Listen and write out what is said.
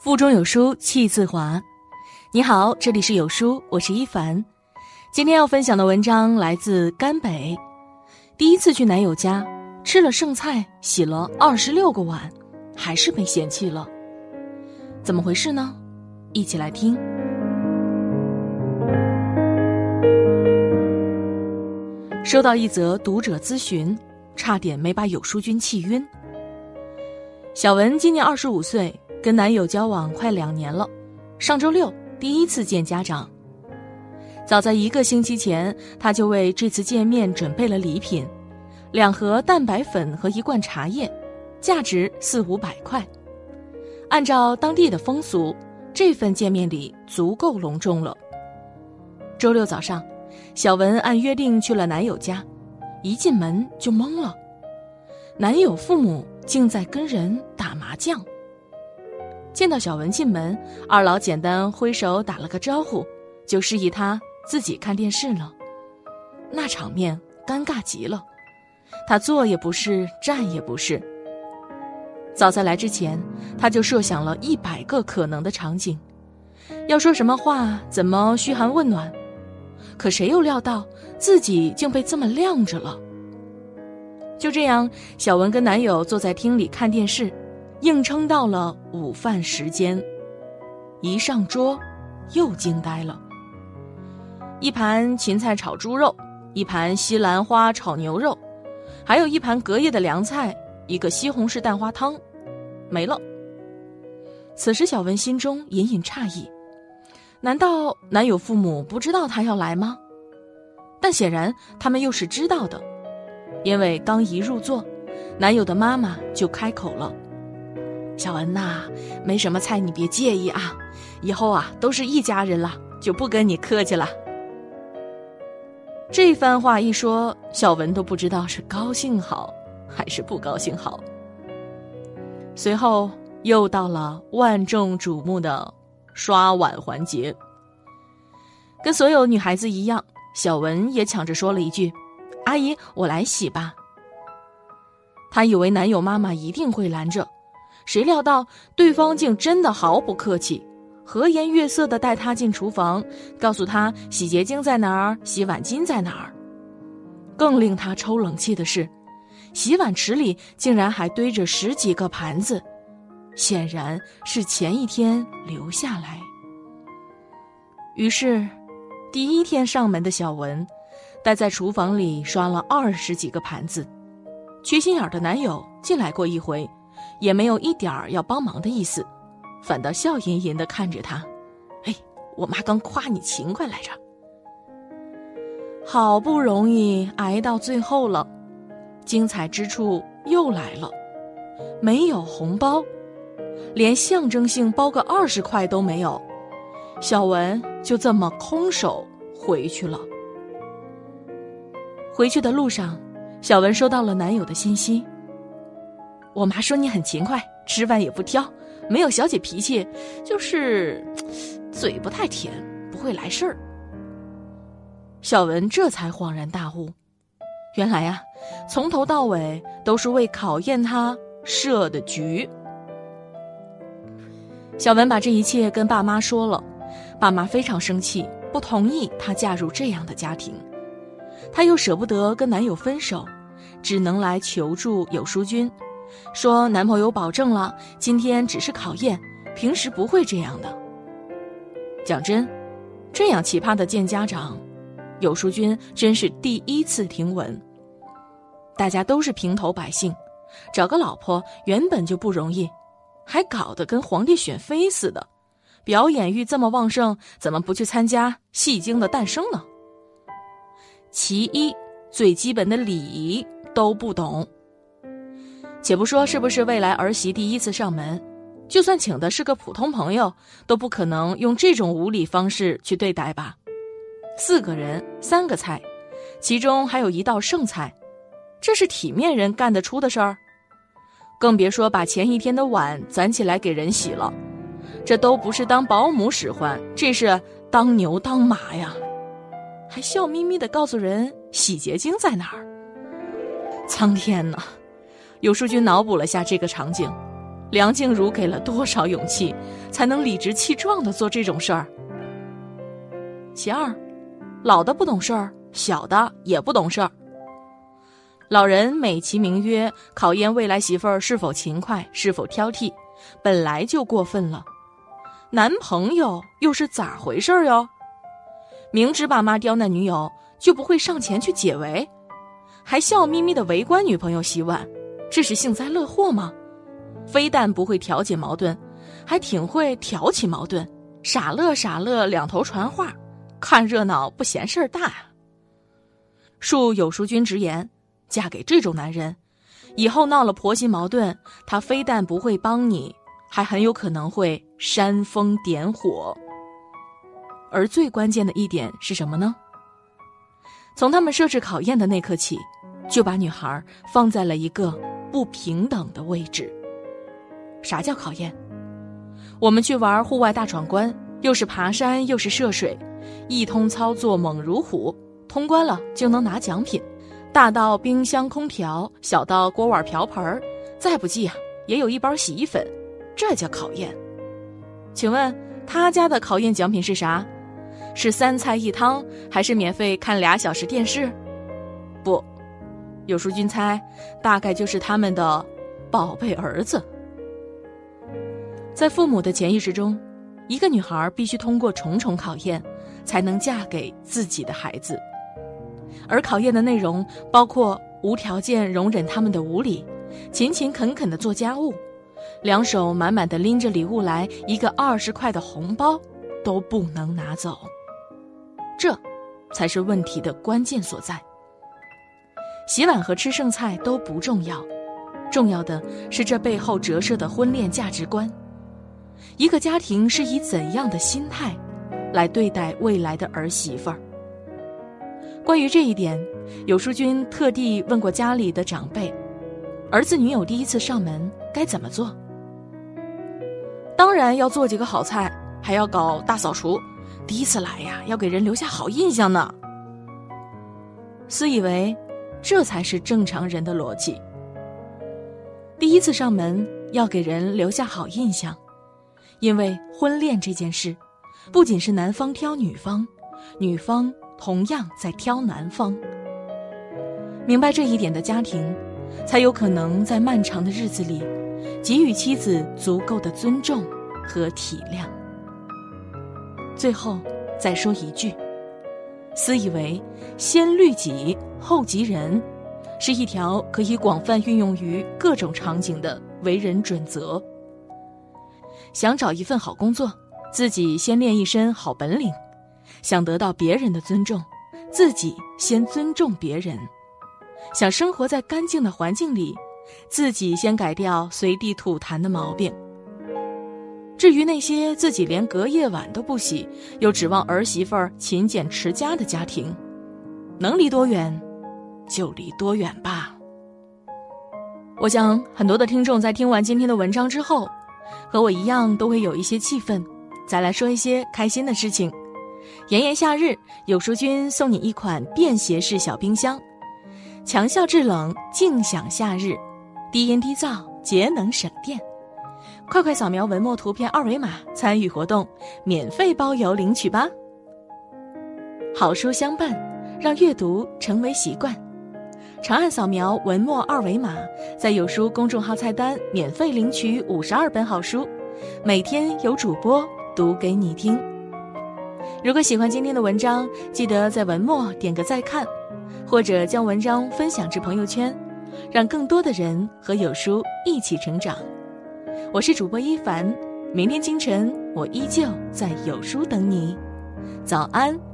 腹中有书气自华。你好，这里是有书，我是一凡。今天要分享的文章来自甘北。第一次去男友家，吃了剩菜，洗了二十六个碗，还是被嫌弃了。怎么回事呢？一起来听。收到一则读者咨询，差点没把有淑君气晕。小文今年二十五岁，跟男友交往快两年了。上周六第一次见家长。早在一个星期前，他就为这次见面准备了礼品：两盒蛋白粉和一罐茶叶，价值四五百块。按照当地的风俗，这份见面礼足够隆重了。周六早上。小文按约定去了男友家，一进门就懵了，男友父母竟在跟人打麻将。见到小文进门，二老简单挥手打了个招呼，就示意他自己看电视了。那场面尴尬极了，他坐也不是，站也不是。早在来之前，他就设想了一百个可能的场景，要说什么话，怎么嘘寒问暖。可谁又料到自己竟被这么晾着了？就这样，小文跟男友坐在厅里看电视，硬撑到了午饭时间。一上桌，又惊呆了。一盘芹菜炒猪肉，一盘西兰花炒牛肉，还有一盘隔夜的凉菜，一个西红柿蛋花汤，没了。此时，小文心中隐隐诧异。难道男友父母不知道他要来吗？但显然他们又是知道的，因为刚一入座，男友的妈妈就开口了：“小文呐，没什么菜，你别介意啊。以后啊，都是一家人了，就不跟你客气了。”这番话一说，小文都不知道是高兴好还是不高兴好。随后又到了万众瞩目的。刷碗环节，跟所有女孩子一样，小文也抢着说了一句：“阿姨，我来洗吧。”她以为男友妈妈一定会拦着，谁料到对方竟真的毫不客气，和颜悦色的带她进厨房，告诉她洗洁精在哪儿，洗碗巾在哪儿。更令她抽冷气的是，洗碗池里竟然还堆着十几个盘子。显然是前一天留下来。于是，第一天上门的小文，待在厨房里刷了二十几个盘子。缺心眼的男友进来过一回，也没有一点儿要帮忙的意思，反倒笑吟吟的看着他。哎，我妈刚夸你勤快来着。好不容易挨到最后了，精彩之处又来了，没有红包。连象征性包个二十块都没有，小文就这么空手回去了。回去的路上，小文收到了男友的信息。我妈说你很勤快，吃饭也不挑，没有小姐脾气，就是 嘴不太甜，不会来事儿。小文这才恍然大悟，原来呀，从头到尾都是为考验他设的局。小文把这一切跟爸妈说了，爸妈非常生气，不同意她嫁入这样的家庭。她又舍不得跟男友分手，只能来求助有淑君，说男朋友保证了，今天只是考验，平时不会这样的。讲真，这样奇葩的见家长，有书君真是第一次听闻。大家都是平头百姓，找个老婆原本就不容易。还搞得跟皇帝选妃似的，表演欲这么旺盛，怎么不去参加戏精的诞生呢？其一，最基本的礼仪都不懂。且不说是不是未来儿媳第一次上门，就算请的是个普通朋友，都不可能用这种无礼方式去对待吧？四个人，三个菜，其中还有一道剩菜，这是体面人干得出的事儿？更别说把前一天的碗攒起来给人洗了，这都不是当保姆使唤，这是当牛当马呀！还笑眯眯的告诉人洗洁精在哪儿。苍天呐，有书君脑补了下这个场景，梁静茹给了多少勇气，才能理直气壮的做这种事儿？其二，老的不懂事儿，小的也不懂事儿。老人美其名曰考验未来媳妇儿是否勤快，是否挑剔，本来就过分了。男朋友又是咋回事哟？明知爸妈刁难女友，就不会上前去解围，还笑眯眯的围观女朋友洗碗，这是幸灾乐祸吗？非但不会调解矛盾，还挺会挑起矛盾，傻乐傻乐两头传话，看热闹不嫌事儿大。恕有淑君直言。嫁给这种男人，以后闹了婆媳矛盾，他非但不会帮你，还很有可能会煽风点火。而最关键的一点是什么呢？从他们设置考验的那刻起，就把女孩放在了一个不平等的位置。啥叫考验？我们去玩户外大闯关，又是爬山又是涉水，一通操作猛如虎，通关了就能拿奖品。大到冰箱、空调，小到锅碗瓢盆，再不济啊，也有一包洗衣粉，这叫考验。请问他家的考验奖品是啥？是三菜一汤，还是免费看俩小时电视？不，有书君猜，大概就是他们的宝贝儿子。在父母的潜意识中，一个女孩必须通过重重考验，才能嫁给自己的孩子。而考验的内容包括无条件容忍他们的无理，勤勤恳恳的做家务，两手满满的拎着礼物来，一个二十块的红包都不能拿走。这，才是问题的关键所在。洗碗和吃剩菜都不重要，重要的是这背后折射的婚恋价值观。一个家庭是以怎样的心态，来对待未来的儿媳妇儿？关于这一点，有书君特地问过家里的长辈：“儿子女友第一次上门该怎么做？”当然要做几个好菜，还要搞大扫除。第一次来呀，要给人留下好印象呢。私以为，这才是正常人的逻辑。第一次上门要给人留下好印象，因为婚恋这件事，不仅是男方挑女方，女方。同样在挑男方，明白这一点的家庭，才有可能在漫长的日子里，给予妻子足够的尊重和体谅。最后再说一句，私以为先律己后及人，是一条可以广泛运用于各种场景的为人准则。想找一份好工作，自己先练一身好本领。想得到别人的尊重，自己先尊重别人；想生活在干净的环境里，自己先改掉随地吐痰的毛病。至于那些自己连隔夜碗都不洗，又指望儿媳妇儿勤俭持家的家庭，能离多远，就离多远吧。我想很多的听众在听完今天的文章之后，和我一样都会有一些气愤。再来说一些开心的事情。炎炎夏日，有书君送你一款便携式小冰箱，强效制冷，静享夏日，低音低噪，节能省电。快快扫描文末图片二维码参与活动，免费包邮领取吧。好书相伴，让阅读成为习惯。长按扫描文末二维码，在有书公众号菜单免费领取五十二本好书，每天有主播读给你听。如果喜欢今天的文章，记得在文末点个再看，或者将文章分享至朋友圈，让更多的人和有书一起成长。我是主播一凡，明天清晨我依旧在有书等你，早安。